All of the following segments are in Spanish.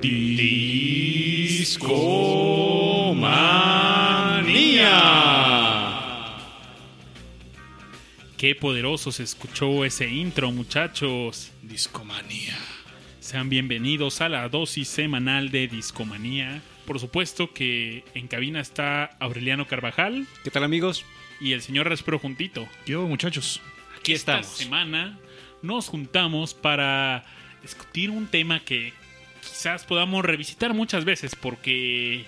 Discomanía. Qué poderoso se escuchó ese intro, muchachos. Discomanía. Sean bienvenidos a la dosis semanal de Discomanía. Por supuesto que en cabina está Aureliano Carvajal ¿Qué tal amigos? y el señor Raspero Juntito. Yo, muchachos. Aquí estamos. Esta semana nos juntamos para discutir un tema que quizás podamos revisitar muchas veces porque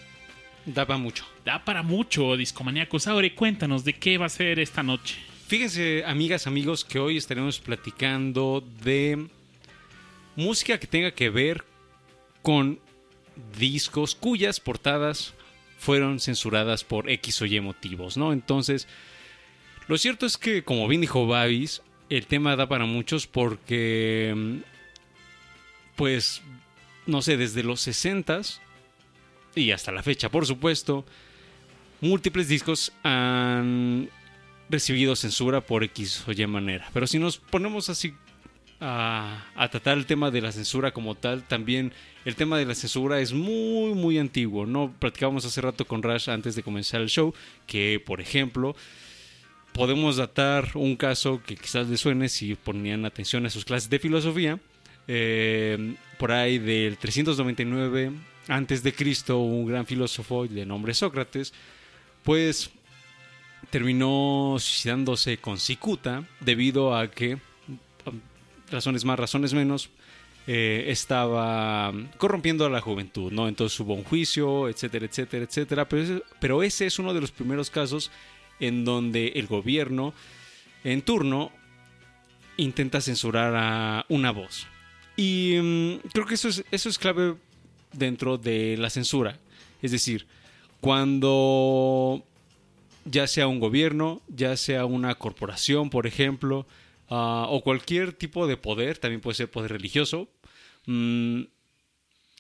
Daba mucho. da para mucho, discomaníacos. Aure, cuéntanos de qué va a ser esta noche. Fíjense, amigas, amigos, que hoy estaremos platicando de música que tenga que ver con discos cuyas portadas fueron censuradas por X o Y motivos, ¿no? Entonces, lo cierto es que, como bien dijo Babis, el tema da para muchos porque, mm, pues, no sé, desde los 60s y hasta la fecha, por supuesto, múltiples discos han recibido censura por X o Y manera. Pero si nos ponemos así a, a tratar el tema de la censura como tal, también el tema de la censura es muy, muy antiguo. No platicábamos hace rato con Rash antes de comenzar el show, que por ejemplo, podemos datar un caso que quizás les suene si ponían atención a sus clases de filosofía. Eh, por ahí del 399 antes de Cristo, un gran filósofo de nombre Sócrates, pues terminó suicidándose con cicuta debido a que, razones más, razones menos, eh, estaba corrompiendo a la juventud, ¿no? Entonces hubo un juicio, etcétera, etcétera, etcétera. Pero ese es uno de los primeros casos en donde el gobierno en turno intenta censurar a una voz. Y mm, creo que eso es, eso es clave dentro de la censura. Es decir, cuando ya sea un gobierno, ya sea una corporación, por ejemplo, ah, o cualquier tipo de poder, también puede ser poder religioso, mm,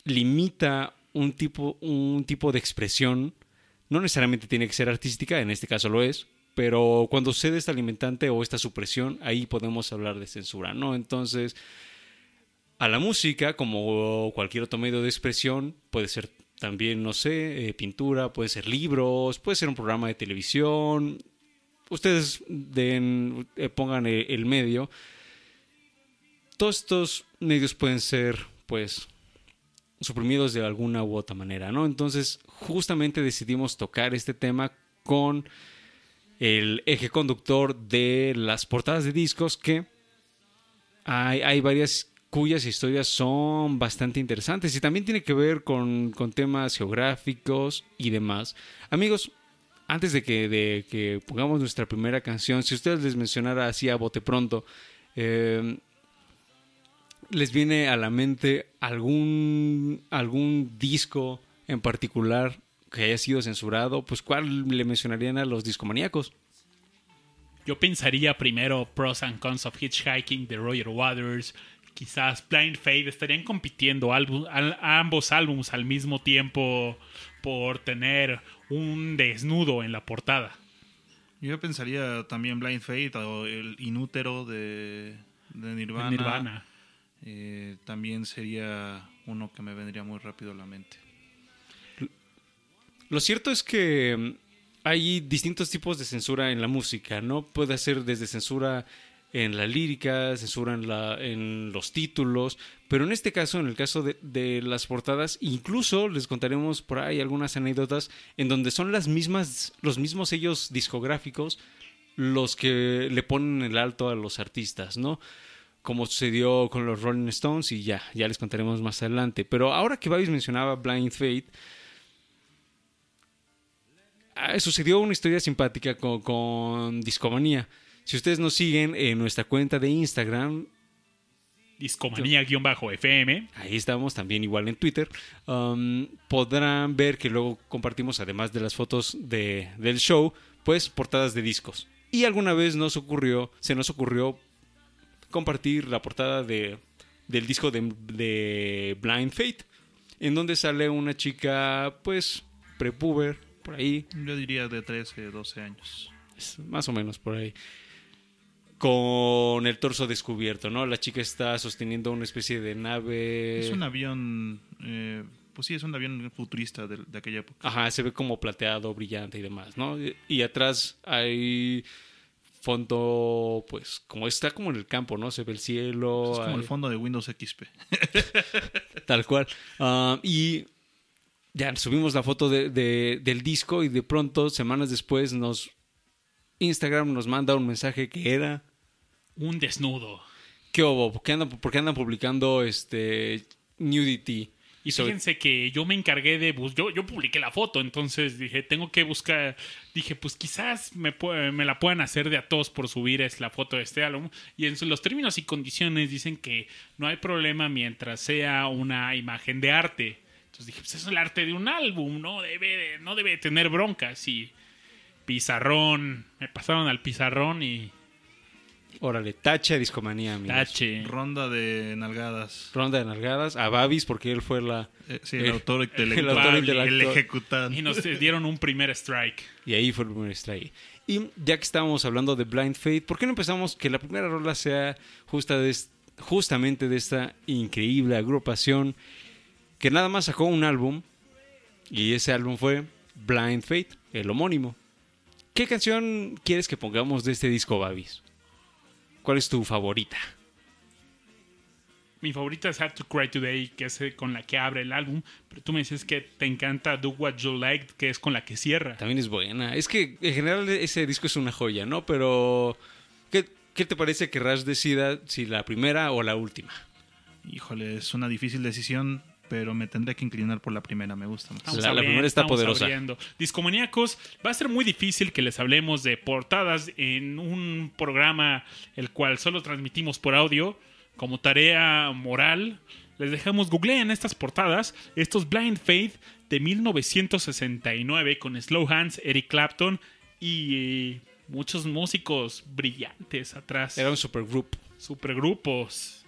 limita un tipo, un tipo de expresión, no necesariamente tiene que ser artística, en este caso lo es, pero cuando cede esta alimentante o esta supresión, ahí podemos hablar de censura, ¿no? Entonces, a la música, como cualquier otro medio de expresión, puede ser también, no sé, eh, pintura, puede ser libros, puede ser un programa de televisión. Ustedes den, eh, pongan el, el medio. Todos estos medios pueden ser, pues, suprimidos de alguna u otra manera, ¿no? Entonces, justamente decidimos tocar este tema con el eje conductor de las portadas de discos que hay, hay varias cuyas historias son bastante interesantes y también tiene que ver con, con temas geográficos y demás. Amigos, antes de que, de que pongamos nuestra primera canción, si ustedes les mencionara así a bote pronto, eh, ¿les viene a la mente algún, algún disco en particular que haya sido censurado? Pues ¿cuál le mencionarían a los discomaníacos? Yo pensaría primero Pros and Cons of Hitchhiking de Roger Waters, quizás Blind Faith estarían compitiendo álbum- al- ambos álbumes al mismo tiempo por tener un desnudo en la portada. Yo pensaría también Blind Faith o el Inútero de, de Nirvana. Nirvana. Eh, también sería uno que me vendría muy rápido a la mente. Lo cierto es que mm, hay distintos tipos de censura en la música, ¿no? Puede ser desde censura en la lírica, censura en, la, en los títulos, pero en este caso, en el caso de, las portadas, incluso les contaremos por ahí algunas anécdotas en donde son las mismas, los mismos sellos discográficos los que le ponen el alto a los artistas, ¿no? Como sucedió con los Rolling Stones y ya, ya les contaremos más adelante. Pero ahora que Babis mencionaba Blind Faith, ah, sucedió una historia simpática con, con Discomanía. Si ustedes nos siguen en nuestra cuenta de Instagram, Discomanía-FM. ahí estamos también igual en Twitter, um, podrán ver que luego compartimos, además de las fotos de, del show, pues portadas de discos. Y alguna vez nos ocurrió, se nos ocurrió compartir la portada de, del disco de, de Blind Fate, en donde sale una chica, pues, prepuber, por ahí, Yo diría de 13, 12 años. es más o menos por ahí. Con el torso descubierto, ¿no? La chica está sosteniendo una especie de nave. Es un avión eh, pues sí, es un avión futurista de, de aquella época. Ajá, se ve como plateado, brillante y demás, ¿no? Y, atrás hay fondo, pues, como está como en el campo, ¿no? Se ve el cielo. Es como el fondo de Windows XP. Tal cual. Ah, y ya subimos la foto de- de- del disco y de pronto, semanas después, nos Instagram nos manda un mensaje que era Un desnudo. ¿Qué hubo? ¿Por qué andan, por qué andan publicando este nudity? Y fíjense que yo me encargué de bus yo, yo publiqué la foto, entonces dije, tengo que buscar, dije, pues quizás me, me la puedan hacer de a todos por subir es la foto de este álbum. Y en los términos y condiciones dicen que no hay problema mientras sea una imagen de arte. Entonces dije, pues es el arte de un álbum, no debe, de- no debe tener broncas. Y pizarrón, me pasaron al pizarrón y Órale, tache a discomanía, amigos. tache. Ronda de nalgadas. Ronda de nalgadas a Babis porque él fue la... Eh, sí, el Eh, autor el intelectual. autor el, intelectual. ejecutante. Y nos dieron un primer strike. Y ahí fue el primer strike. Y ya que estábamos hablando de Blind Faith, ¿por qué no empezamos que la primera rola sea justa de est- justamente de esta increíble agrupación que nada más sacó un álbum y ese álbum fue Blind Faith, el homónimo? ¿Qué canción quieres que pongamos de este disco, Babis? ¿Cuál es tu favorita? Mi favorita es Hard to Cry Today, que es eh, con la que abre el álbum. Pero tú me dices que te encanta Do What You Like, que es con la que cierra. También es buena. Es que en general ese disco es una joya, ¿no? Pero ¿qué, qué te parece que Rush decida si la primera o la última? Híjole, es una difícil decisión, pero me tendré que inclinar por la primera. Me gusta más. La- la primera está poderosa. abriendo. Discomaníacos, va a ser muy difícil que les hablemos de portadas en un programa el cual solo transmitimos por audio. Como tarea moral, les dejamos googleen estas portadas. Estos Blind Faith de 1969 con Slow Hands, Eric Clapton y muchos músicos brillantes atrás. Era un supergroup. supergrupos.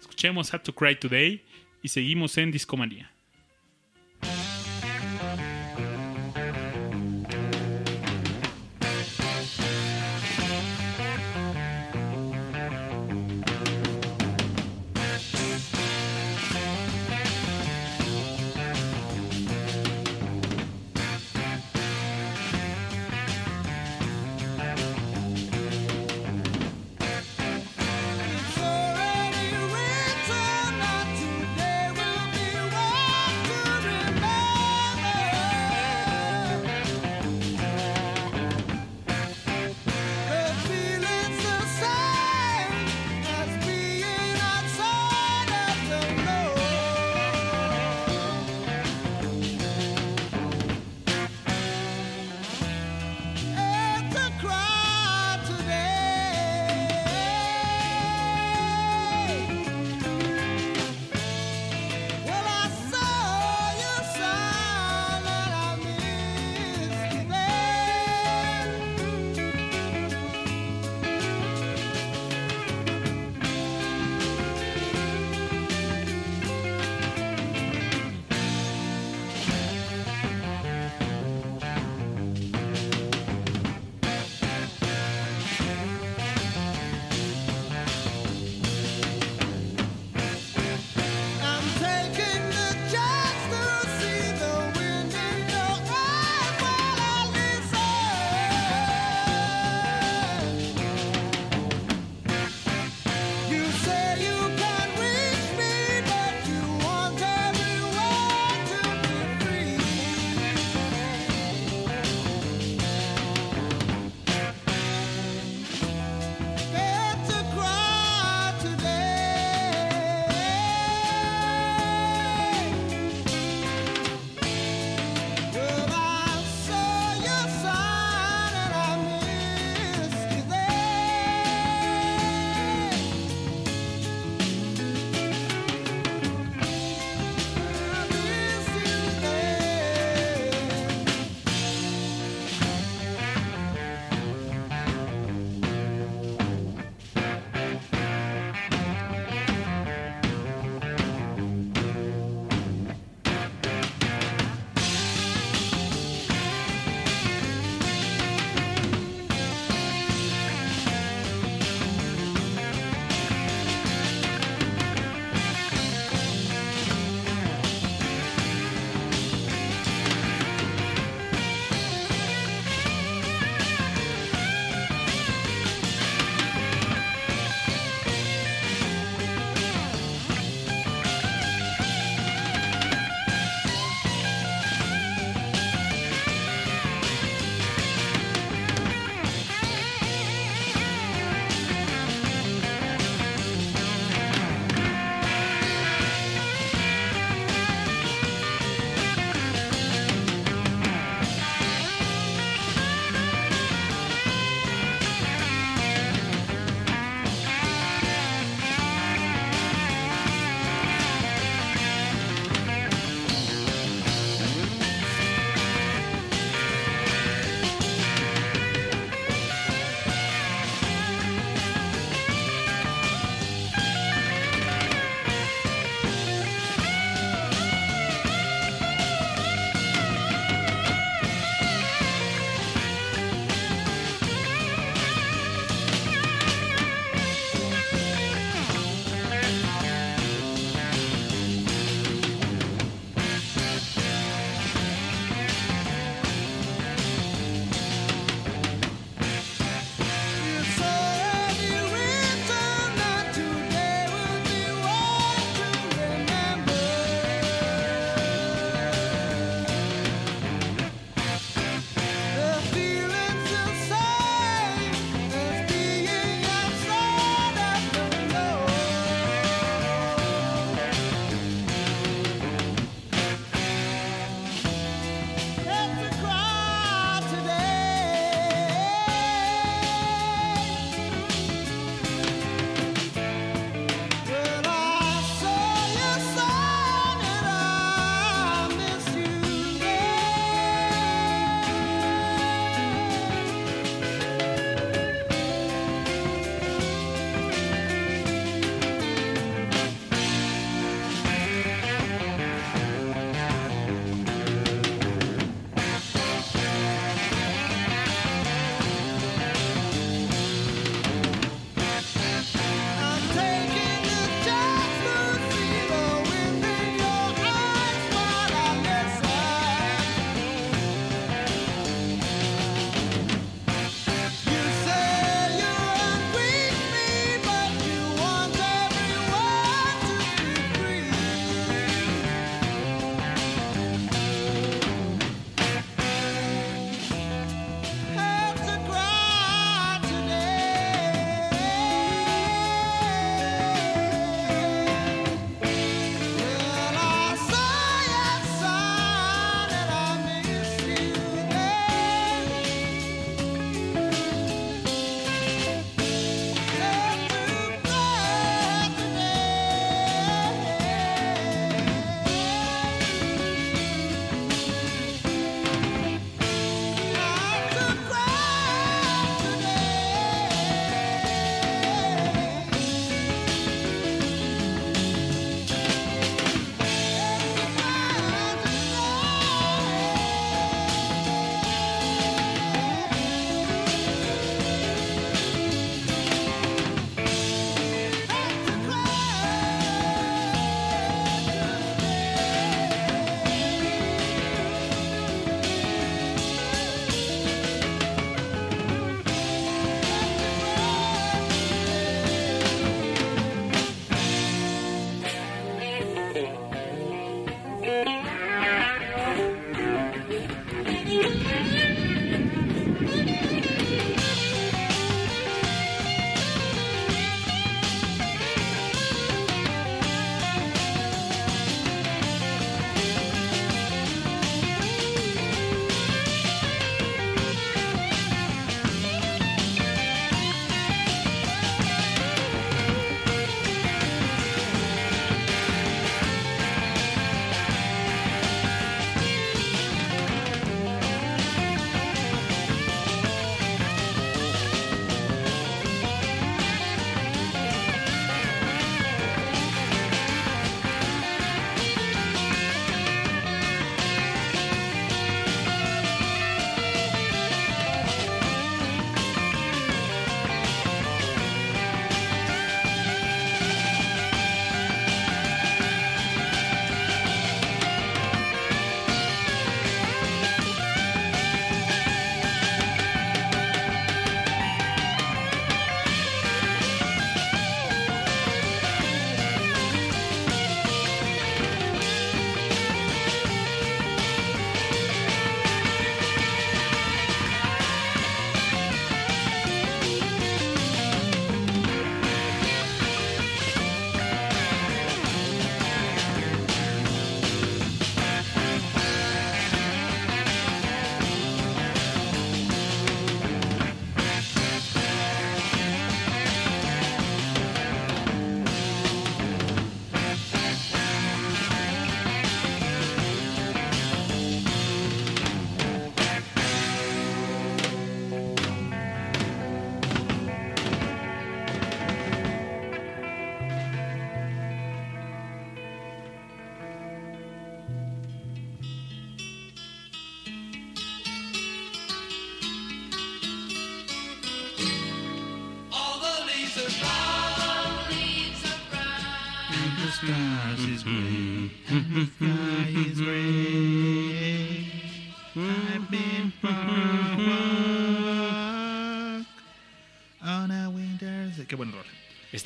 Escuchemos Had to Cry Today y seguimos en Discomanía.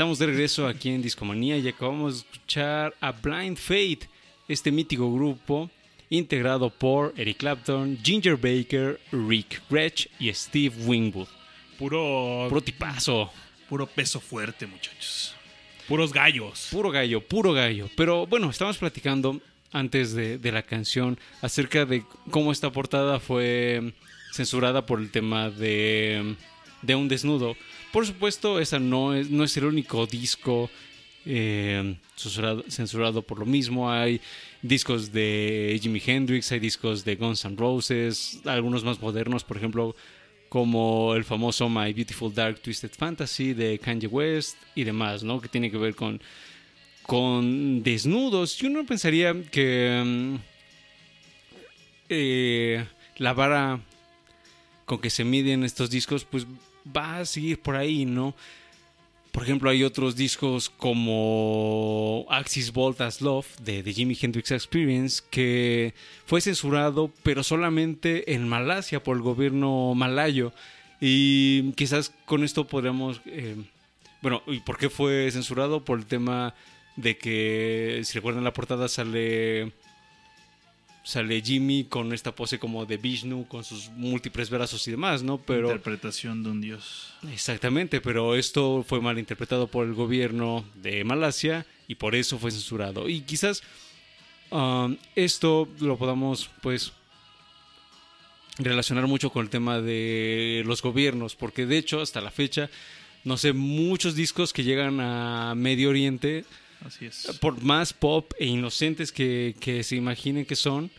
Estamos de regreso aquí en Discomanía y acabamos de escuchar a Blind Fate, este mítico grupo integrado por Eric Clapton, Ginger Baker, Rick Gretsch y Steve Wingwood. Puro, Puro tipazo, Puro peso fuerte, muchachos. puros gallos. puro gallo, puro gallo. Pero bueno, estamos platicando antes de, de la canción acerca de cómo esta portada fue censurada por el tema de, de un desnudo. Por supuesto, esa no es, no es el único disco eh, censurado, por lo mismo. Hay discos de Jimi Hendrix, hay discos de Guns N' Roses, algunos más modernos, por ejemplo, como el famoso My Beautiful Dark Twisted Fantasy de Kanye West y demás, ¿no? Que tiene que ver con, con desnudos. Y uno pensaría que mm, eh, la vara con que se miden estos discos, pues va a seguir por ahí, ¿no? Por ejemplo, hay otros discos como Axis Voltas Love de The Jimi Hendrix Experience que fue censurado, pero solamente en Malasia por el gobierno malayo. Y quizás con esto podríamos. eh, bueno, ¿y por qué fue censurado? Por el tema de que, si recuerdan la portada, sale. Sale Jimmy con esta pose como de Vishnu, con sus múltiples brazos y demás, ¿no? Pero. Interpretación de un dios. Exactamente, pero esto fue mal interpretado por el gobierno de Malasia y por eso fue censurado. Y quizás um, esto lo podamos, pues, relacionar mucho con el tema de los gobiernos, porque de hecho, hasta la fecha, no sé, muchos discos que llegan a Medio Oriente, Así es. por más pop e inocentes que, que se imaginen que son,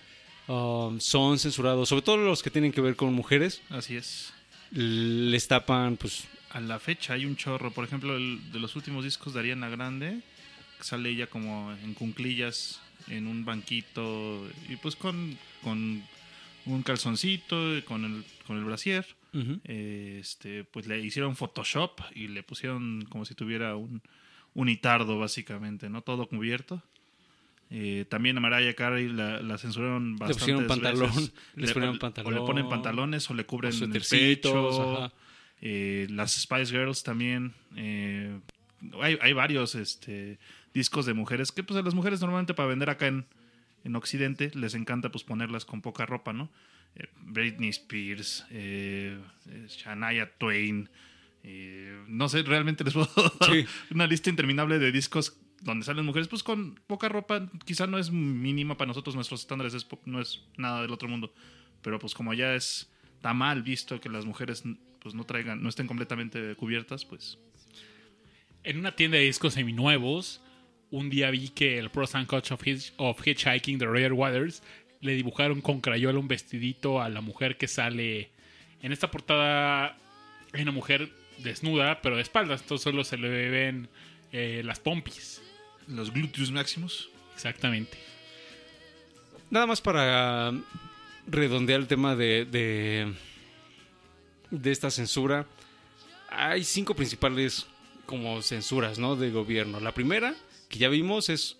um, son censurados, sobre todo los que tienen que ver con mujeres, Así es. les tapan, pues, A la fecha hay un chorro. Por ejemplo, el de los últimos discos de Ariana Grande, sale ella como en cunclillas, en un banquito, y pues con, con un calzoncito, y con el, con el brasier. Eh, este, pues le hicieron Photoshop y le pusieron como si tuviera un unitardo, básicamente, ¿no? Todo cubierto. Eh, también a Mariah Carey la, la censuraron bastante. pusieron pantalón, les ponían pantalón, O le ponen pantalones o le cubren o el pecho. ajá. Eh, las Spice Girls también. eh, hay, hay varios este, discos de mujeres que pues a las mujeres normalmente para vender acá en, en Occidente les encanta pues ponerlas con poca ropa, ¿no? Eh, Britney Spears, Shania Twain, eh, no sé, realmente les puedo dar Sí. una lista interminable de discos donde salen mujeres pues con poca ropa, quizá no es mínima para nosotros, nuestros estándares es no es nada del otro mundo, pero pues como ya es está mal visto que las mujeres pues no traigan, no estén completamente cubiertas, pues En una tienda de discos seminuevos, un día vi que el Pros and of, Hitch- of Hitchhiking de Roger Waters le dibujaron con crayola un vestidito a la mujer que sale. En esta portada hay una mujer desnuda, pero de espaldas, entonces solo se le ven eh, las pompis. los glúteos máximos. Exactamente. Nada más para redondear el tema de, de, de esta censura. Hay cinco principales como censuras, ¿no? De gobierno. La primera, que ya vimos, es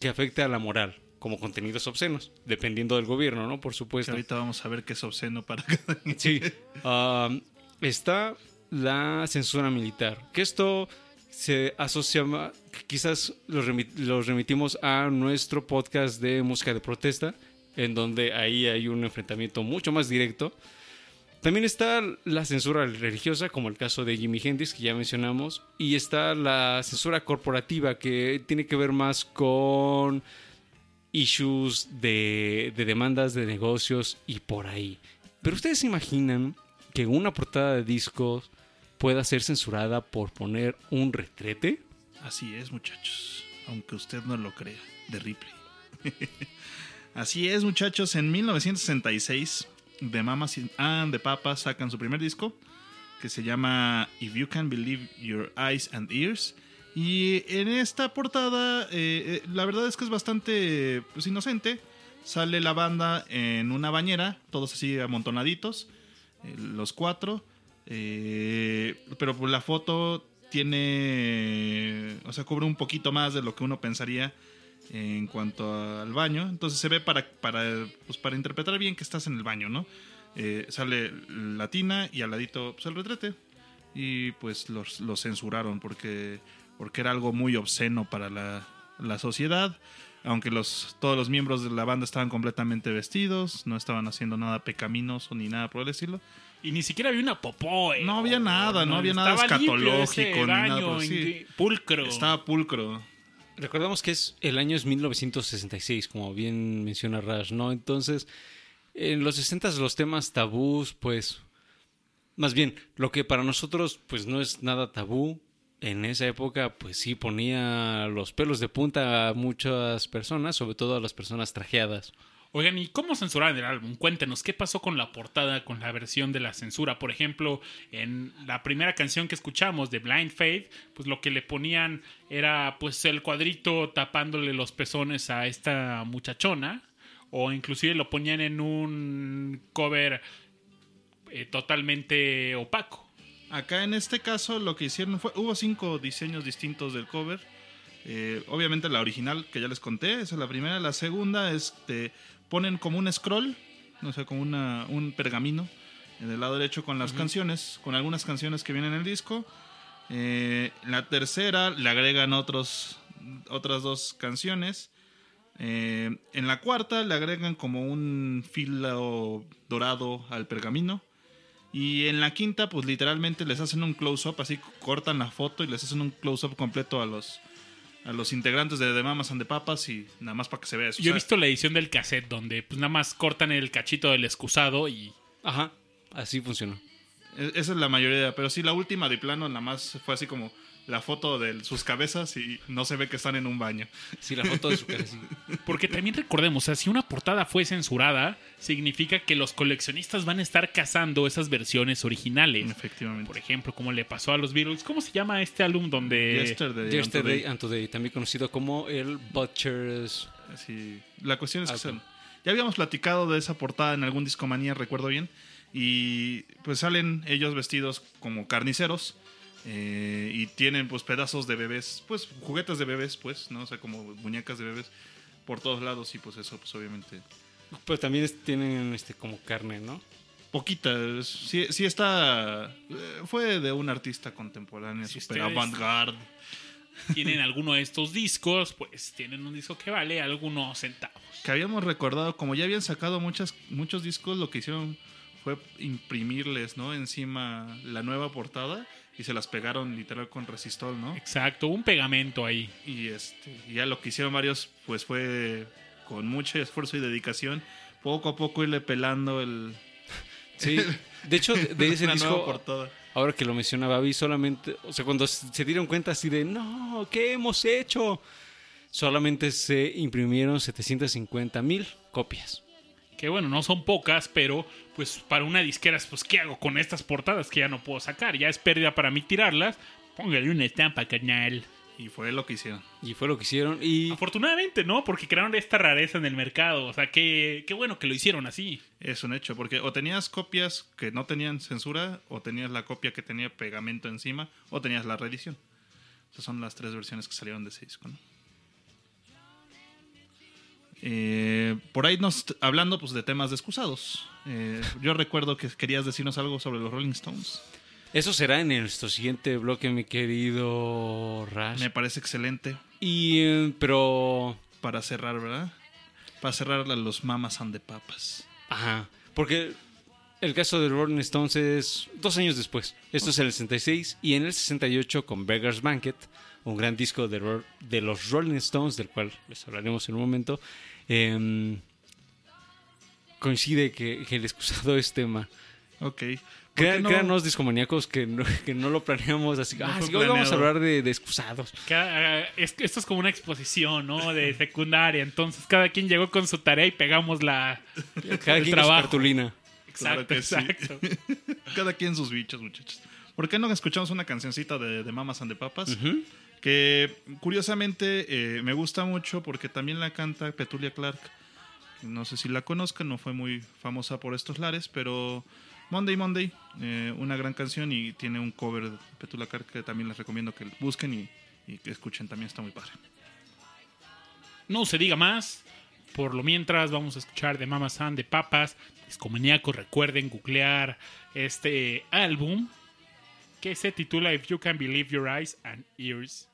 que afecta a la moral, como contenidos obscenos, dependiendo del gobierno, ¿no? Por Que supuesto. ahorita vamos a ver qué es obsceno para cada. Sí. Um, está la censura militar. Que esto se asocia, quizás los, remi- los remitimos a nuestro podcast de música de protesta, en donde ahí hay un enfrentamiento mucho más directo. También está la censura religiosa, como el caso de Jimi Hendrix, que ya mencionamos, y está la censura corporativa, que tiene que ver más con issues de, de demandas de negocios y por ahí. Pero ustedes se imaginan que una portada de discos pueda ser censurada por poner un retrete? Así es, muchachos. Aunque usted no lo crea, de Ripley. Así es, muchachos. En 1966, The Mamas and the Papas sacan su primer disco que se llama If You Can Believe Your Eyes and Ears. Y en esta portada, eh, eh, la verdad es que es bastante pues, inocente. Sale la banda en una bañera, todos así amontonaditos, eh, los cuatro. Eh, pero pues, la foto tiene, o sea, cubre un poquito más de lo que uno pensaría en cuanto al baño. Entonces se ve para, para, pues, para interpretar bien que estás en el baño, ¿no? Eh, sale la tina y al ladito pues, el retrete. Y pues los, los censuraron porque, porque era algo muy obsceno para la, la sociedad. Aunque los, todos los miembros de la banda estaban completamente vestidos, no estaban haciendo nada pecaminoso ni nada por el estilo. Y ni siquiera había una popó. eh. No había nada, no había nada escatológico ni nada por- sí. pulcro. Estaba pulcro. Recordamos que es el año es 1966, como bien menciona Rash, ¿no? Entonces, en los 60 los temas tabús, pues, más bien, lo que para nosotros, pues, no es nada tabú, en esa época, pues sí ponía los pelos de punta a muchas personas, sobre todo a las personas trajeadas. Oigan, ¿y cómo censuraron el álbum? Cuéntenos, ¿qué pasó con la portada, con la versión de la censura? Por ejemplo, en la primera canción que escuchamos de Blind Faith, pues lo que le ponían era pues el cuadrito tapándole los pezones a esta muchachona, o inclusive lo ponían en un cover eh, totalmente opaco. Acá en este caso lo que hicieron fue, hubo cinco diseños distintos del cover. Eh, obviamente la original que ya les conté, esa es la primera. La segunda es, te ponen como un scroll, no sé, como una, un pergamino en el lado derecho con las canciones, con algunas canciones que vienen en el disco. Eh, la tercera le agregan otros, otras dos canciones. Eh, en la cuarta le agregan como un filo dorado al pergamino. Y en la quinta, pues literalmente les hacen un close-up, así cortan la foto y les hacen un close-up completo a los, a los integrantes de The Mamas and the Papas y nada más para que se vea eso. Yo he visto la edición del cassette donde pues nada más cortan el cachito del excusado y Ajá, así funcionó. e- Esa es la mayoría, pero sí, la última de plano nada más fue así como la foto de sus cabezas y no se ve que están en un baño. Sí, la foto de su sí. Porque también recordemos, o sea, si una portada fue censurada, significa que los coleccionistas van a estar cazando esas versiones originales. Efectivamente. Por ejemplo, como le pasó a los Beatles. ¿Cómo se llama este álbum donde... Yesterday, Yesterday and and Today, también conocido como el Butcher's... Sí, La cuestión es que ya habíamos platicado de esa portada en algún disco manía, recuerdo bien. Y pues salen ellos vestidos como carniceros. Eh, y tienen pues pedazos de bebés, pues juguetes de bebés, pues, ¿no? O sea, como muñecas de bebés por todos lados y pues eso pues obviamente Pero también es- tienen este como carne, ¿no? poquita, sí, sí está eh, fue de un artista contemporáneo, Si super avant-garde. tienen alguno de estos discos, pues tienen un disco que vale algunos centavos. que habíamos recordado, como ya habían sacado muchas, muchos discos, lo que hicieron fue imprimirles, ¿no? Encima la nueva portada y se las pegaron literal con resistol, ¿no? Exacto, un pegamento ahí. Y este, ya lo que hicieron varios, pues fue con mucho esfuerzo y dedicación, poco a poco irle pelando el Sí, de hecho, de ese disco, portada. ahora que lo menciona Babi, solamente, o sea, cuando se se dieron cuenta así de, no, ¿qué hemos hecho? Solamente se imprimieron 750 mil copias. Que bueno, no son pocas, pero pues para una disquera, pues ¿qué hago con estas portadas que ya no puedo sacar? Ya es pérdida para mí tirarlas. Póngale una estampa, canal. Y fue lo que hicieron. Y fue lo que hicieron. Y Afortunadamente, ¿no? Porque crearon esta rareza en el mercado. O sea, qué, qué bueno que lo hicieron así. Es un hecho, porque o tenías copias que no tenían censura, o tenías la copia que tenía pegamento encima, o tenías la reedición. Esas son las tres versiones que salieron de ese disco, ¿no? Eh, por ahí nos hablando pues de temas de excusados. Eh, yo recuerdo que querías decirnos algo sobre los Rolling Stones. eso será en nuestro siguiente bloque, mi querido Rash. Me parece excelente Y, eh, pero, para cerrar, ¿verdad? Para cerrar los Mamas and the Papas. ajá, porque el caso de Rolling Stones es dos años después. Esto es en el 66 y en el 68 con Beggar's Banquet, un gran disco de, de los Rolling Stones, del cual les hablaremos en un momento. em, coincide que, que el excusado es tema. Ok. Créanos, discomaníacos, que no, que no lo planeamos así. No ah, sí, hoy vamos a hablar de, de excusados. Cada- es- esto es como una exposición, ¿no? De secundaria. Entonces, cada quien llegó con su tarea y pegamos la. Cada el quien con su cartulina. Claro Exacto, sí. exacto. Cada quien sus bichos, muchachos. ¿Por qué no escuchamos una cancioncita de, de Mamas and the Papas? Ujú. Que curiosamente eh, me gusta mucho porque también la canta Petulia Clark. No sé si la conozcan, no fue muy famosa por estos lares, pero Monday Monday, eh, una gran canción y tiene un cover de Petulia Clark que también les recomiendo que busquen y, que escuchen, también está muy padre. No se diga más. Por lo mientras, vamos a escuchar de Mama San de Papas. Discomaníacos, recuerden googlear este álbum que se titula If You Can Believe Your Eyes and Ears.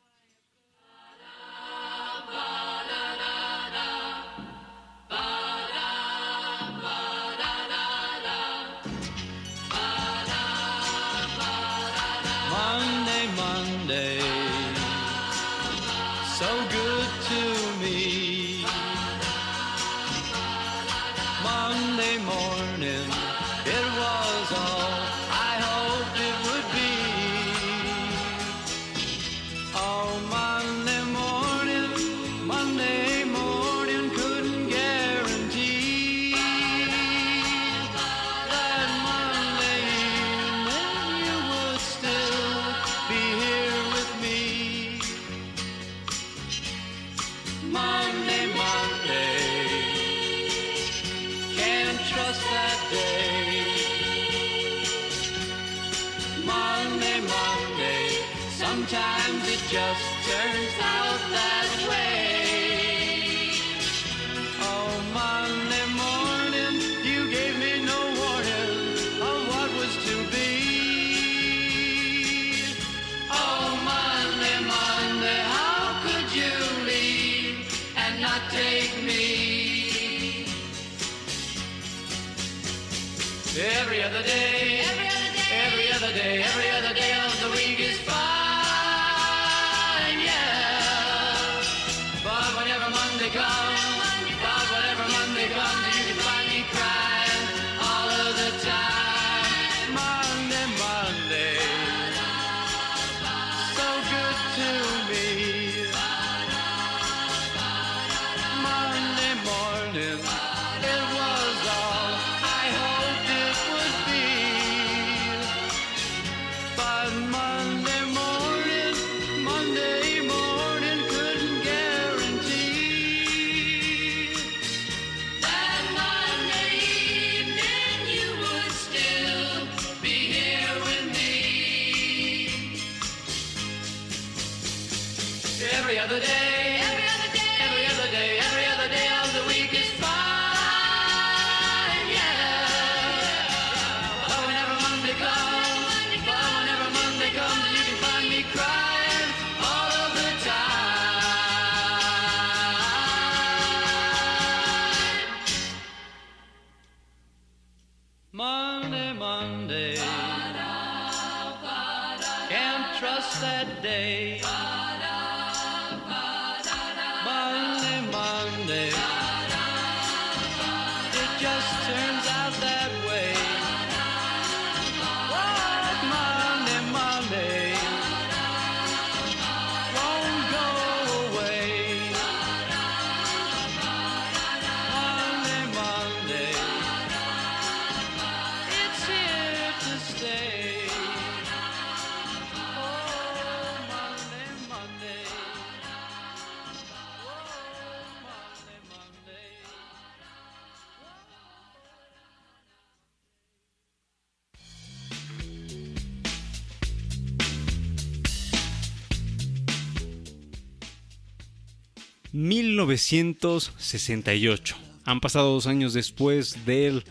...1968... Han pasado dos años después del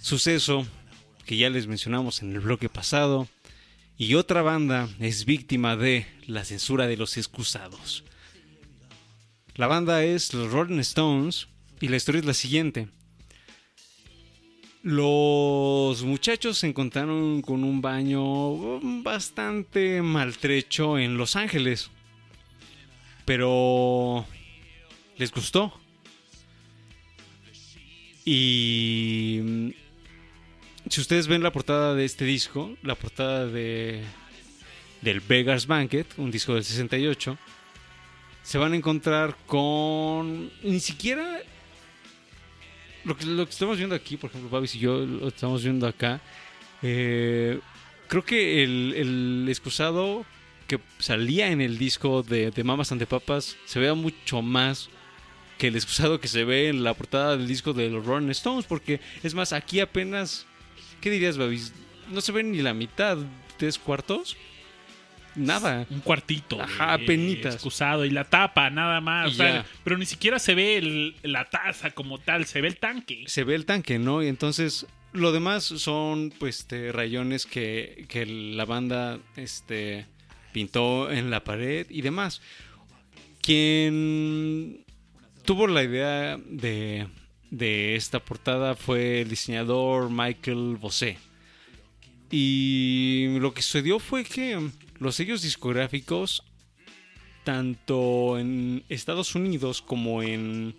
suceso que ya les mencionamos en el bloque pasado y otra banda es víctima de la censura de los excusados. La banda es los Rolling Stones y la historia es la siguiente. Los muchachos se encontraron con un baño bastante maltrecho en Los Ángeles. Pero les gustó. Y mm, si ustedes ven la portada de este disco, la portada de del Beggars Banquet, un disco del 68, se van a encontrar con ni siquiera lo que, lo que estamos viendo aquí, por ejemplo, Babis y yo lo estamos viendo acá. eh, creo que el, el excusado que salía en el disco de, de Mamas ante Papas se vea mucho más que el excusado que se ve en la portada del disco de los Rolling Stones, porque es más, aquí apenas, ¿qué dirías, Babis? No se ve ni la mitad, tres cuartos, nada. Un cuartito. Ajá, de penitas. Excusado y la tapa, nada más. O sea, pero ni siquiera se ve el- la taza como tal, se ve el tanque. se ve el tanque, ¿no? Y entonces lo demás son pues este, rayones que, que la banda este, pintó en la pared y demás. Quien tuvo la idea de, de esta portada fue el diseñador Michael Bosé. Y lo que sucedió fue que los sellos discográficos, tanto en Estados Unidos como en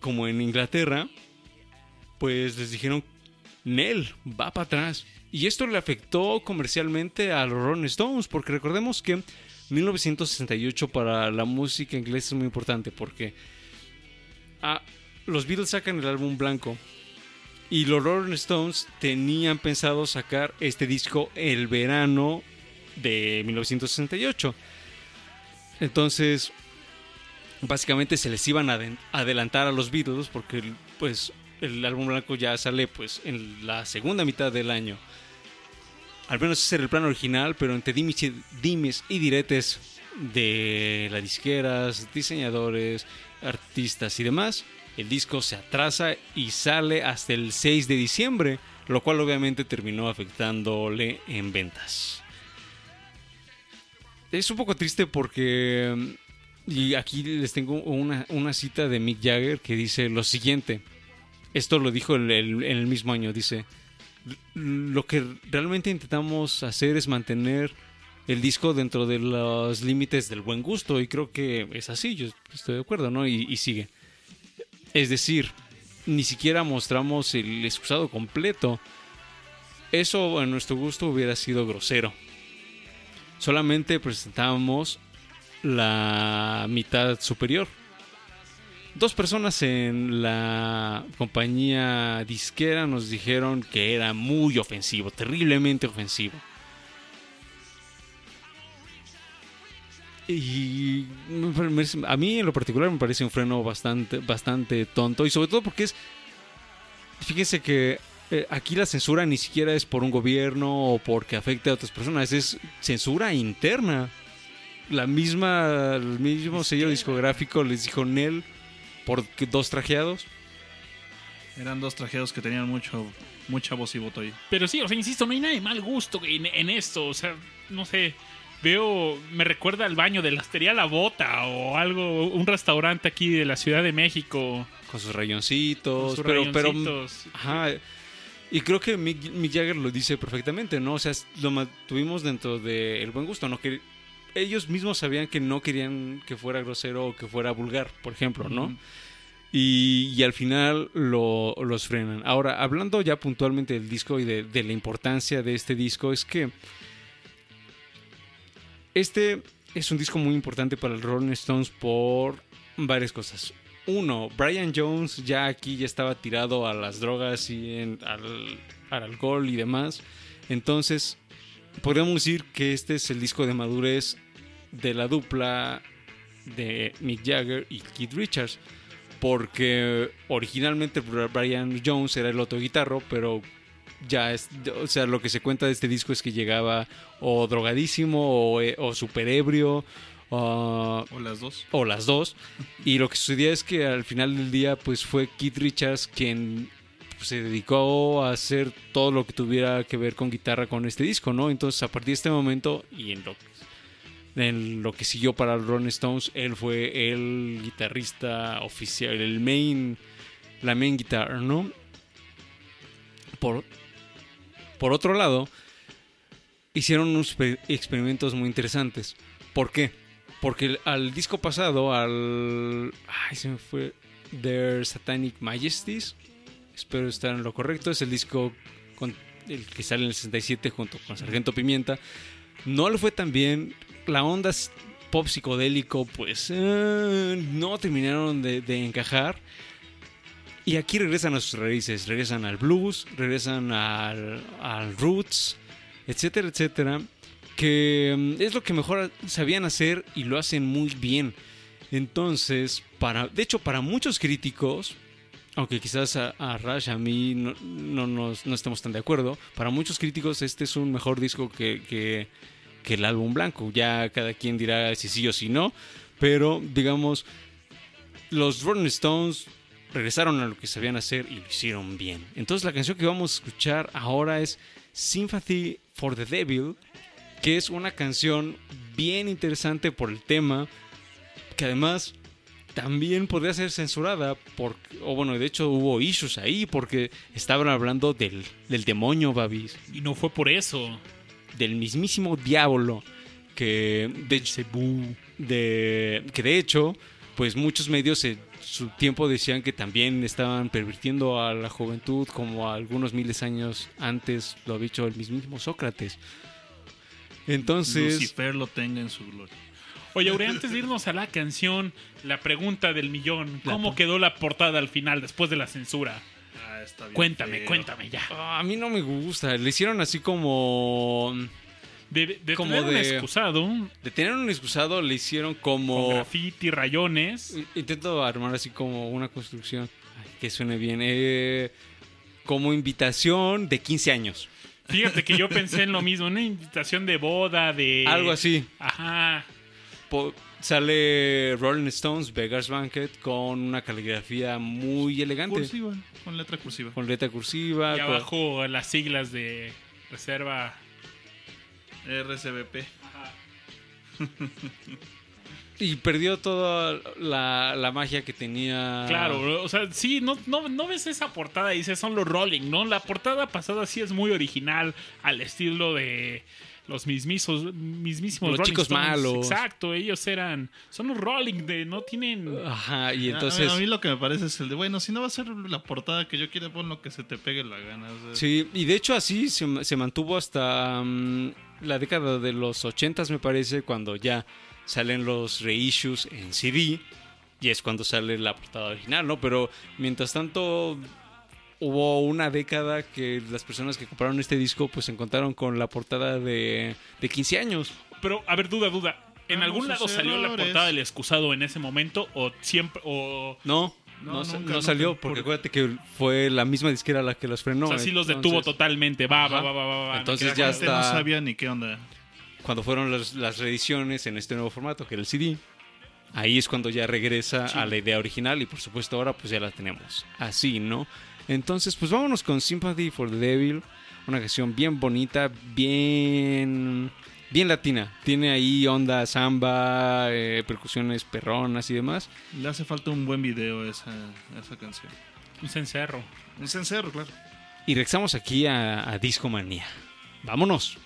como en Inglaterra, pues les dijeron, Nel, va para atrás. Y esto le afectó comercialmente a los Rolling Stones, porque recordemos que 1968 para la música inglesa es muy importante, porque ah, los Beatles sacan el álbum blanco y los Rolling Stones tenían pensado sacar este disco el verano de 1968. Entonces, básicamente se les iban a adelantar a los Beatles porque pues el álbum blanco ya sale pues en la segunda mitad del año. Al menos ese era el plan original, pero entre dimes y, diretes de las disqueras, diseñadores, artistas y demás, el disco se atrasa y sale hasta el 6 de diciembre, lo cual obviamente terminó afectándole en ventas. Es un poco triste porque y aquí les tengo una, cita de Mick Jagger que dice lo siguiente. Esto lo dijo en el mismo año. Dice, lo que realmente intentamos hacer es mantener el disco dentro de los límites del buen gusto. Y creo que es así, yo estoy de acuerdo, ¿no? Y, sigue. Es decir, ni siquiera mostramos el excusado completo. Eso a nuestro gusto hubiera sido grosero. Solamente presentamos la mitad superior. Dos personas en la compañía disquera nos dijeron que era muy ofensivo, terriblemente ofensivo. Y a mí en lo particular me parece un freno bastante, bastante tonto y sobre todo porque es, fíjense que eh, aquí la censura ni siquiera es por un gobierno o porque afecte a otras personas, es censura interna la misma, el mismo sello discográfico les dijo Nel por dos trajeados. Eran dos trajeados que tenían mucho, mucha voz y voto ahí. Pero sí, o sea, insisto, no hay nada de mal gusto en, en esto. O sea, no sé. Veo, me recuerda al baño de la Hostería La Bota o algo, un restaurante aquí de la Ciudad de México. Con sus rayoncitos. con sus pero, pero. rayoncitos. Ajá. Y creo que Mick, Mick Jagger lo dice perfectamente, ¿no? O sea, lo mantuvimos dentro del buen gusto, ¿no? Que ellos mismos sabían que no querían que fuera grosero o que fuera vulgar, por ejemplo, ¿no? Y, y al final lo- los frenan. Ahora, hablando ya puntualmente del disco y de, de la importancia de este disco, es que este es un disco muy importante para el Rolling Stones por varias cosas. Uno, Brian Jones ya aquí ya estaba tirado a las drogas y en- al, al alcohol y demás. Entonces, podríamos decir que este es el disco de madurez de la dupla de Mick Jagger y Keith Richards. Porque originalmente Brian Jones era el otro guitarro, pero ya es, o sea, lo que se cuenta de este disco es que llegaba o drogadísimo o, eh, o super ebrio ah, O las dos. o las dos. Y lo que sucedía es que al final del día, pues fue Keith Richards quien pues, se dedicó a hacer todo lo que tuviera que ver con guitarra con este disco, ¿no? Entonces, a partir de este momento y en lo, en lo que siguió para Rolling Stones, él fue el guitarrista oficial, el main, la main guitar, ¿no? Por, por otro lado, hicieron unos exper- experimentos muy interesantes. ¿Por qué? Porque al disco pasado, al. Ay, se me fue. Their Satanic Majesties. Espero estar en lo correcto. Es el disco con el que sale en el 67 junto con Sargento Pimienta. No le fue tan bien. La onda pop psicodélico, pues. eh, no terminaron de, de encajar. Y aquí regresan a sus raíces. Regresan al blues, regresan al, al roots, etcétera, etcétera que mm, es lo que mejor sabían hacer y lo hacen muy bien. Entonces, para, de hecho, para muchos críticos, aunque quizás a, a Rush, a mí no, no, nos- no estemos tan de acuerdo, para muchos críticos este es un mejor disco que, que, que el álbum blanco. Ya cada quien dirá si sí o si no, pero digamos, los Rolling Stones regresaron a lo que sabían hacer y lo hicieron bien. Entonces la canción que vamos a escuchar ahora es Sympathy for the Devil, que es una canción bien interesante por el tema, que además también podría ser censurada, por, o bueno, de hecho hubo issues ahí porque estaban hablando del, del demonio Babis, Y no fue por eso. del mismísimo diablo, que de, de que de hecho, pues muchos medios en su tiempo decían que también estaban pervirtiendo a la juventud como algunos miles de años antes lo había hecho el mismísimo Sócrates. Entonces, Lucifer lo tenga en su gloria. Oye, Aure, antes de irnos a la canción, la pregunta del millón. ¿Cómo quedó la portada al final después de la censura? Ah, está bien Cuéntame, feo. cuéntame ya. ah, a mí no me gusta. Le hicieron así como De, de Como tener un excusado, de tener un excusado, le hicieron con como graffiti, rayones. Intento armar así como una construcción ay, que suene bien. Eh, como invitación de 15 años. Fíjate que yo pensé en lo mismo, una invitación de boda, de... Algo así. Ajá. Po- sale Rolling Stones, Vegas Banquet, con una caligrafía muy elegante. Cursiva, con letra cursiva. Con letra cursiva. Y con- abajo las siglas de reserva. RCBP. Y perdió toda la, la magia que tenía. Claro, o sea, sí, no, no, no ves esa portada y dices, son los Rolling, ¿no? La portada pasada sí es muy original, al estilo de los mismizos, mismísimos Los Rolling chicos Stones. malos. Exacto, ellos eran, son los Rolling, de no tienen... Ajá, y A- entonces. A, mí lo que me parece es el de, bueno, si no va a ser la portada que yo quiera, pon lo que se te pegue la gana. o sea, Sí, y de hecho así se, se mantuvo hasta mm, la década de los 80 me parece, cuando ya salen los reissues en CD, y es cuando sale la portada original, ¿no? Pero mientras tanto hubo una década que las personas que compraron este disco pues se encontraron con la portada de, de 15 años. Pero, a ver, duda, duda. ¿En Vamos algún lado salió la portada del excusado en ese momento o siempre... o... No, No, no, sa- nunca, no nunca. salió, porque Por- acuérdate que fue la misma disquera la que los frenó. o sea, sí los detuvo entonces- totalmente. Va, va, va, va, va, va. Entonces ya claro. La gente está- no sabía ni qué onda. cuando fueron las, las reediciones en este nuevo formato, que era el CD, ahí es cuando ya regresa a la idea original y por supuesto ahora pues ya la tenemos así, ¿no? Entonces pues vámonos con Sympathy for the Devil, una canción bien bonita, bien bien latina, tiene ahí onda samba, eh, percusiones perronas y demás. Le hace falta un buen video a esa, a esa canción. Un cencerro. Un cencerro, claro. y regresamos aquí a, a Disco Manía. Vámonos.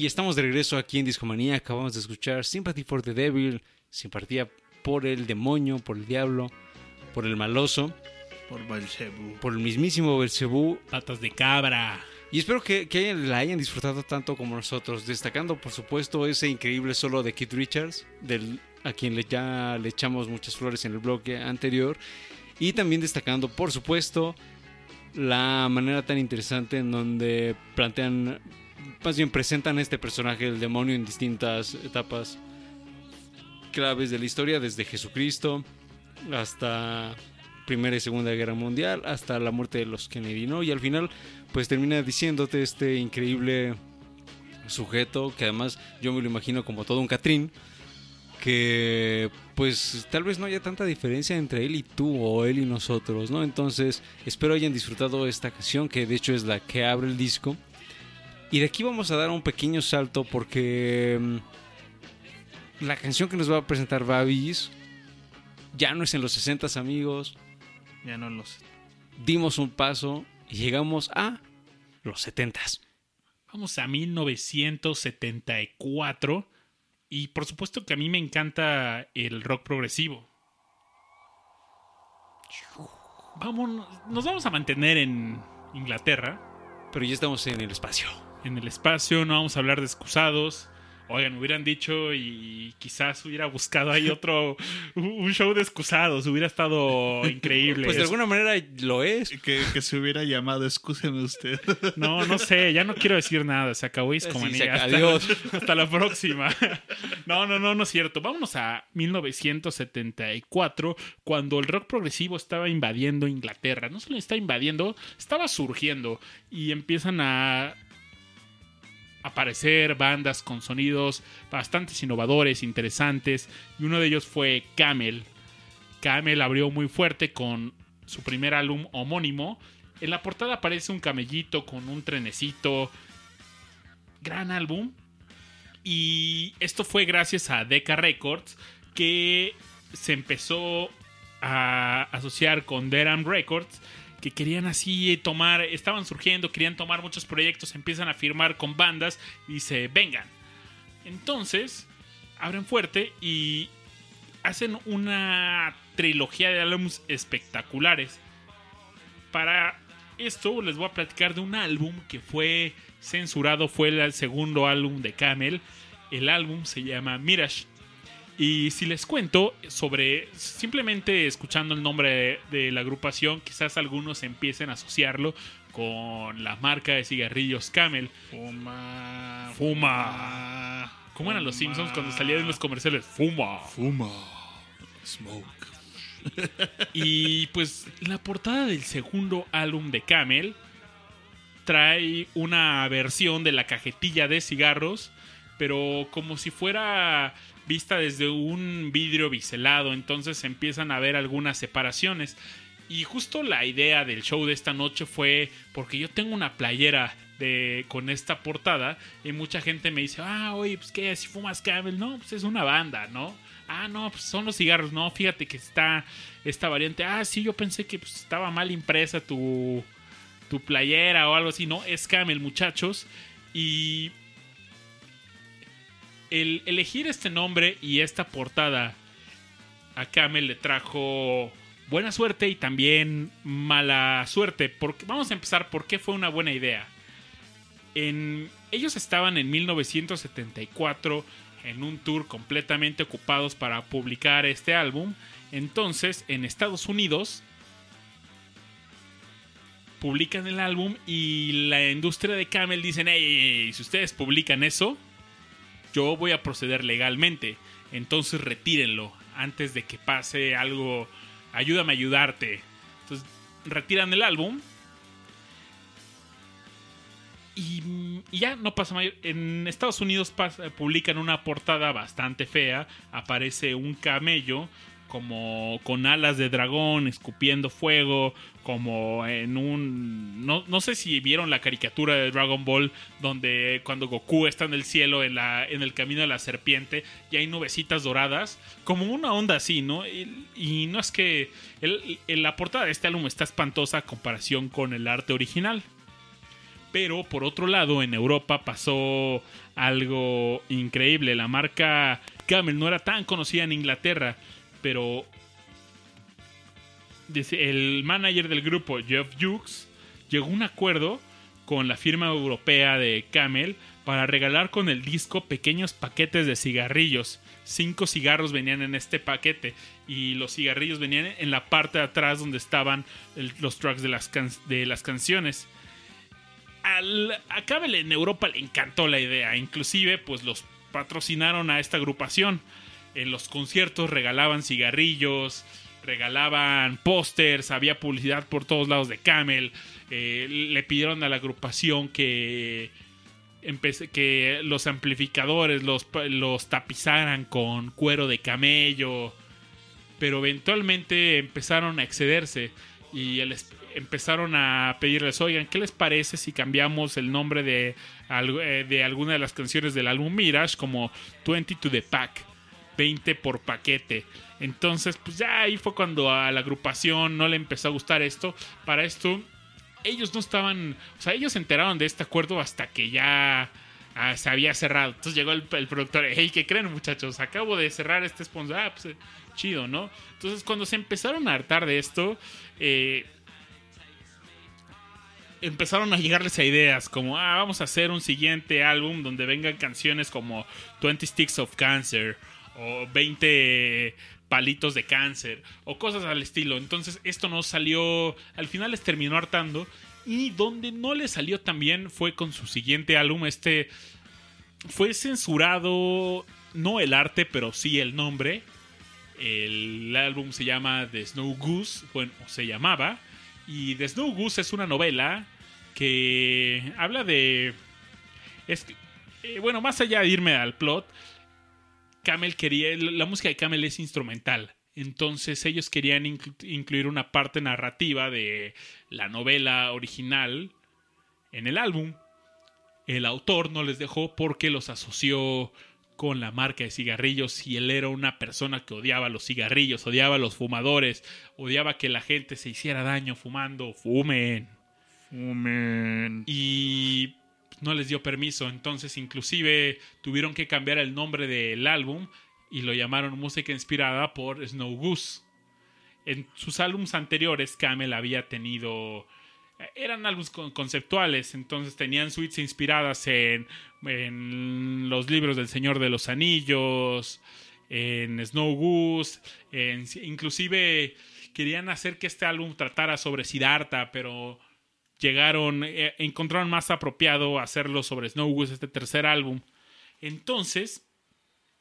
Y estamos de regreso aquí en Discomanía. Acabamos de escuchar Sympathy for the Devil, simpatía por el demonio, por el diablo, por el maloso, Por Belzebú. por el mismísimo Belcebú. Patas de cabra. Y espero que, que la hayan disfrutado tanto como nosotros, destacando por supuesto ese increíble solo de Keith Richards, del, a quien le, ya le echamos muchas flores en el bloque anterior, y también destacando por supuesto la manera tan interesante en donde plantean, más bien presentan a este personaje del demonio en distintas etapas claves de la historia, desde Jesucristo hasta Primera y Segunda Guerra Mundial, hasta la muerte de los Kennedy, ¿no? Y al final, pues termina diciéndote este increíble sujeto, que además yo me lo imagino como todo un Catrín, que pues tal vez no haya tanta diferencia entre él y tú o él y nosotros, ¿no? Entonces espero hayan disfrutado esta canción, que de hecho es la que abre el disco. Y de aquí vamos a dar un pequeño salto porque mm, la canción que nos va a presentar Babis ya no es en los 60 amigos, Ya no los. dimos un paso y llegamos a los 70s. Vamos a 1974. Y por supuesto que a mí me encanta el rock progresivo. Vamos, nos vamos a mantener en Inglaterra. Pero ya estamos en el espacio. En el espacio, no vamos a hablar de excusados. Oigan, me hubieran dicho y quizás hubiera buscado ahí otro, un show de excusados. Hubiera estado increíble. Pues de alguna manera lo es. Que, que se hubiera llamado, excúseme usted. No, no sé, ya no quiero decir nada. Se acabó Discomanía. Sí, se acabó. Hasta- Adiós. Hasta la próxima. No, no, no, no es cierto. Vámonos a 1974, cuando el rock progresivo estaba invadiendo Inglaterra. No solo estaba invadiendo, estaba surgiendo. Y empiezan a aparecer bandas con sonidos bastante innovadores, interesantes. Y uno de ellos fue Camel. Camel abrió muy fuerte con su primer álbum homónimo. En la portada aparece un camellito con un trenecito. Gran álbum. Y esto fue gracias a Decca Records que se empezó a asociar con Deram Records que querían así tomar, estaban surgiendo, querían tomar muchos proyectos, empiezan a firmar con bandas y dice, vengan. Entonces, abren fuerte y hacen una trilogía de álbumes espectaculares. Para esto les voy a platicar de un álbum que fue censurado, fue el segundo álbum de Camel. El álbum se llama Mirage. Y si les cuento sobre, simplemente escuchando el nombre de, de la agrupación, quizás algunos empiecen a asociarlo con la marca de cigarrillos Camel. Fuma. Fuma. ¿Cómo eran los Simpsons cuando salían en los comerciales? Fuma. Fuma. Smoke. Y pues la portada del segundo álbum de Camel trae una versión de la cajetilla de cigarros, pero como si fuera vista desde un vidrio biselado, entonces empiezan a ver algunas separaciones. Y justo la idea del show de esta noche fue porque yo tengo una playera de, con esta portada y mucha gente me dice, ah, oye, pues qué, si fumas Camel, no, pues es una banda, ¿no? Ah, no, pues son los cigarros, no, fíjate que está esta variante, ah, sí, yo pensé que pues, estaba mal impresa tu, tu playera o algo así, no, es Camel, muchachos. Y el elegir este nombre y esta portada a Camel le trajo buena suerte y también mala suerte. Porque, vamos a empezar por qué fue una buena idea. En, ellos estaban en 1974 en un tour completamente ocupados para publicar este álbum. Entonces, en Estados Unidos publican el álbum y la industria de Camel dicen, hey, si ustedes publican eso, yo voy a proceder legalmente. Entonces retírenlo antes de que pase algo. Ayúdame a ayudarte. Entonces retiran el álbum. Y, y ya no pasa mayor. En Estados Unidos pasa- publican una portada bastante fea. Aparece un camello como con alas de dragón, escupiendo fuego, como en un... No, no sé si vieron la caricatura de Dragon Ball, donde cuando Goku está en el cielo, en, la, en el camino de la serpiente, y hay nubecitas doradas, como una onda así, ¿no? Y, no es que... el- la portada de este álbum está espantosa a comparación con el arte original. Pero por otro lado, en Europa pasó algo increíble. La marca Camel no era tan conocida en Inglaterra, pero el manager del grupo, Jeff Hughes, llegó a un acuerdo con la firma europea de Camel para regalar con el disco pequeños paquetes de cigarrillos. Cinco cigarros venían en este paquete y los cigarrillos venían en la parte de atrás donde estaban los tracks de las, de las canciones. A Camel en Europa le encantó la idea, inclusive pues los patrocinaron a esta agrupación. En los conciertos regalaban cigarrillos, regalaban pósters, había publicidad por todos lados de Camel. Eh, le pidieron a la agrupación que, que los amplificadores los, los tapizaran con cuero de camello. Pero eventualmente empezaron a excederse y empezaron a pedirles, oigan, ¿qué les parece si cambiamos el nombre de, eh, de alguna de las canciones del álbum Mirage como 20 to the Pack? 20 por paquete. Entonces, pues ya ahí fue cuando a la agrupación no le empezó a gustar esto. Para esto, ellos no estaban, o sea, ellos se enteraron de este acuerdo hasta que ya ah, se había cerrado. Entonces llegó el, productor, hey, ¿qué creen muchachos? Acabo de cerrar este sponsor. Ah, pues eh, chido, ¿no? Entonces cuando se empezaron a hartar de esto, eh, empezaron a llegarles a ideas como, ah, vamos a hacer un siguiente álbum donde vengan canciones como 20 Sticks of Cancer o 20 palitos de cáncer o cosas al estilo. Entonces esto no salió, al final les terminó hartando y donde no le salió tan bien fue con su siguiente álbum, este fue censurado, no el arte, pero sí el nombre. El álbum se llama The Snow Goose, bueno, se llamaba. Y The Snow Goose es una novela que habla de... Eh, bueno, más allá de irme al plot, Camel quería... La música de Camel es instrumental. Entonces ellos querían inclu- incluir una parte narrativa de la novela original en el álbum. El autor no les dejó porque los asoció con la marca de cigarrillos y él era una persona que odiaba los cigarrillos, odiaba a los fumadores, odiaba que la gente se hiciera daño fumando, fumen. Fumen. Y no les dio permiso, entonces inclusive tuvieron que cambiar el nombre del álbum y lo llamaron música inspirada por Snow Goose. En sus álbumes anteriores, Camel había tenido. Eran álbumes con- conceptuales, entonces tenían suites inspiradas en, en los libros del Señor de los Anillos, en Snow Goose, en- inclusive querían hacer que este álbum tratara sobre Siddhartha, pero llegaron, eh, encontraron más apropiado hacerlo sobre Snow Goose, este tercer álbum. Entonces,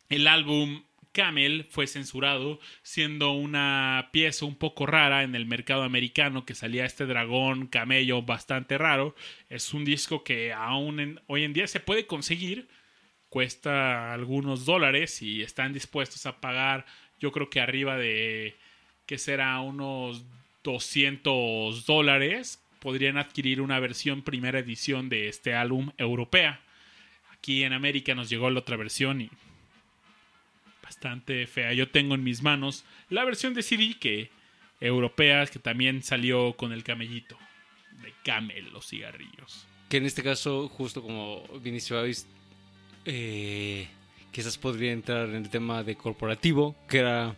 el álbum Camel fue censurado, siendo una pieza un poco rara en el mercado americano que salía este dragón camello bastante raro. Es un disco que aún en- hoy en día se puede conseguir, cuesta algunos dólares y están dispuestos a pagar, yo creo que arriba de, que será unos 200 dólares, podrían adquirir una versión primera edición de este álbum europea. Aquí en América nos llegó la otra versión y bastante fea. Yo tengo en mis manos la versión de CD que europea que también salió con el camellito de Camel los cigarrillos. Que en este caso, justo como Vinicio Avis, eh, quizás podría entrar en el tema de corporativo, que era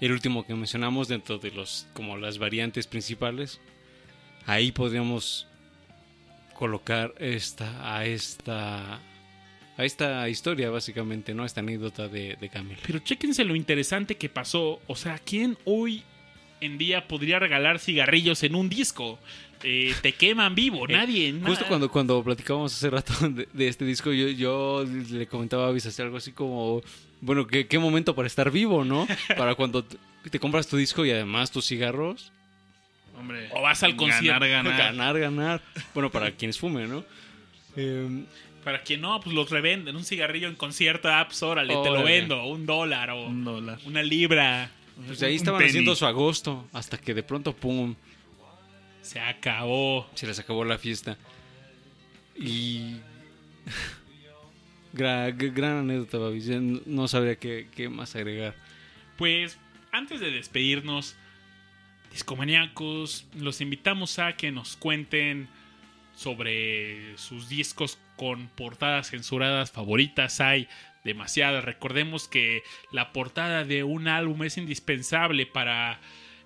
el último que mencionamos dentro de los como las variantes principales. Ahí podríamos colocar esta a esta a esta historia básicamente, ¿no? Esta anécdota de, de Camel. Pero chéquense lo interesante que pasó. O sea, ¿quién hoy en día podría regalar cigarrillos en un disco? Eh, te queman vivo, nadie. Justo nada. cuando, cuando platicábamos hace rato de, de este disco, yo, yo le comentaba a Avis hacer algo así como, bueno, ¿qué, qué momento para estar vivo, ¿no? Para cuando te compras tu disco y además tus cigarros. Hombre. O vas al concierto. Ganar, ganar. Ganar, ganar. Bueno, para quienes fumen, ¿no? Eh, Para quien no, pues los revenden. Un cigarrillo en concierto, ah, pues órale, te lo vendo. Un dólar o Un dólar. una libra. pues ahí estaban penny. haciendo su agosto, hasta que de pronto, pum, Se acabó. se les acabó la fiesta. Y... gran, gran anécdota, Babis. Ya No no sabría qué, qué más agregar. Pues antes de despedirnos, discomaníacos, los invitamos a que nos cuenten sobre sus discos con portadas censuradas favoritas. Hay demasiadas. Recordemos que la portada de un álbum es indispensable para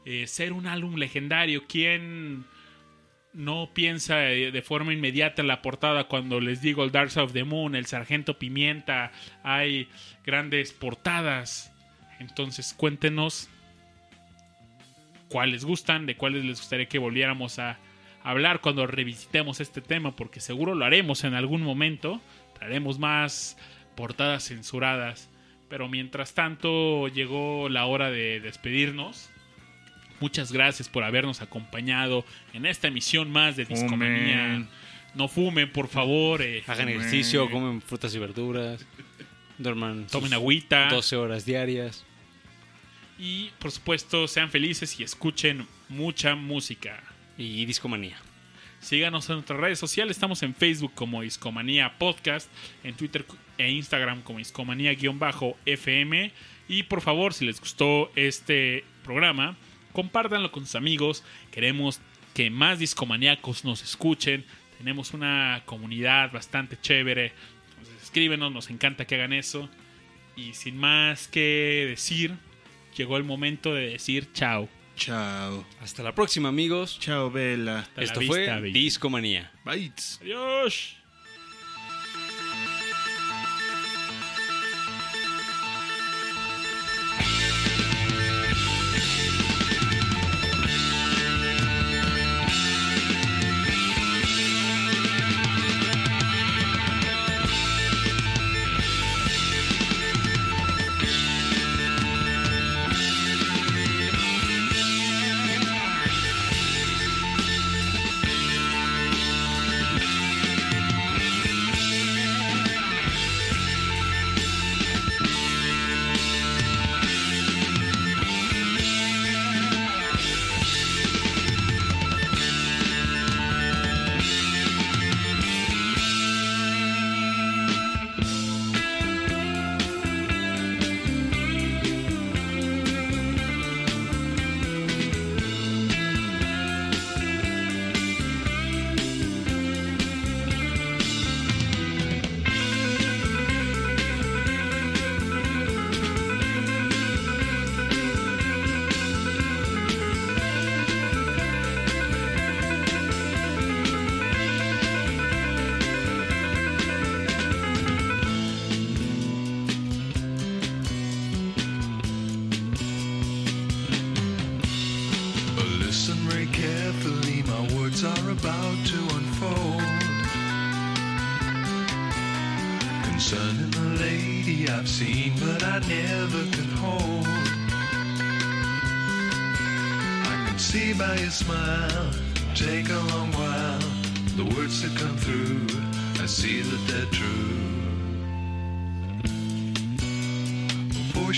eh, ser un álbum legendario. ¿Quién no piensa de forma inmediata en la portada cuando les digo el Dark Side of the Moon, el Sargento Pimienta? Hay grandes portadas. Entonces cuéntenos cuáles gustan, de cuáles les gustaría que volviéramos a hablar cuando revisitemos este tema, porque seguro lo haremos en algún momento. Traeremos más portadas censuradas. Pero mientras tanto llegó la hora de despedirnos. Muchas gracias por habernos acompañado en esta emisión más de Discomanía. No fumen, por favor. eh, Hagan ejercicio, comen frutas y verduras, duerman tomen agüita. 12 horas diarias. Y por supuesto, sean felices y escuchen mucha música. Y discomanía. Síganos en nuestras redes sociales. Estamos en Facebook como Discomanía Podcast, en Twitter e Instagram como Discomanía-FM. Y por favor, si les gustó este programa, compártanlo con sus amigos. Queremos que más discomaníacos nos escuchen. Tenemos una comunidad bastante chévere. Entonces, escríbenos, nos encanta que hagan eso. Y sin más que decir, llegó el momento de decir chao. Chao. Hasta la próxima, amigos. Chao, Vela. Hasta la Esto vista, fue baby. Discomanía. Bites. Adiós.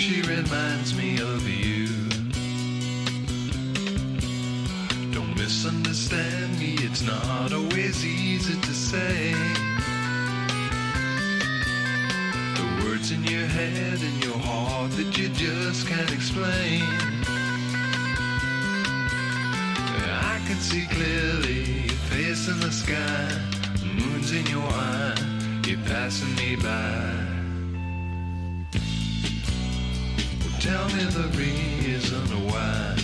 She reminds me of you. Don't misunderstand me, it's not always easy to say. The words in your head and your heart that you just can't explain. I can see clearly your face in the sky, moon's in your eye, you're passing me by. Tell me the reason why.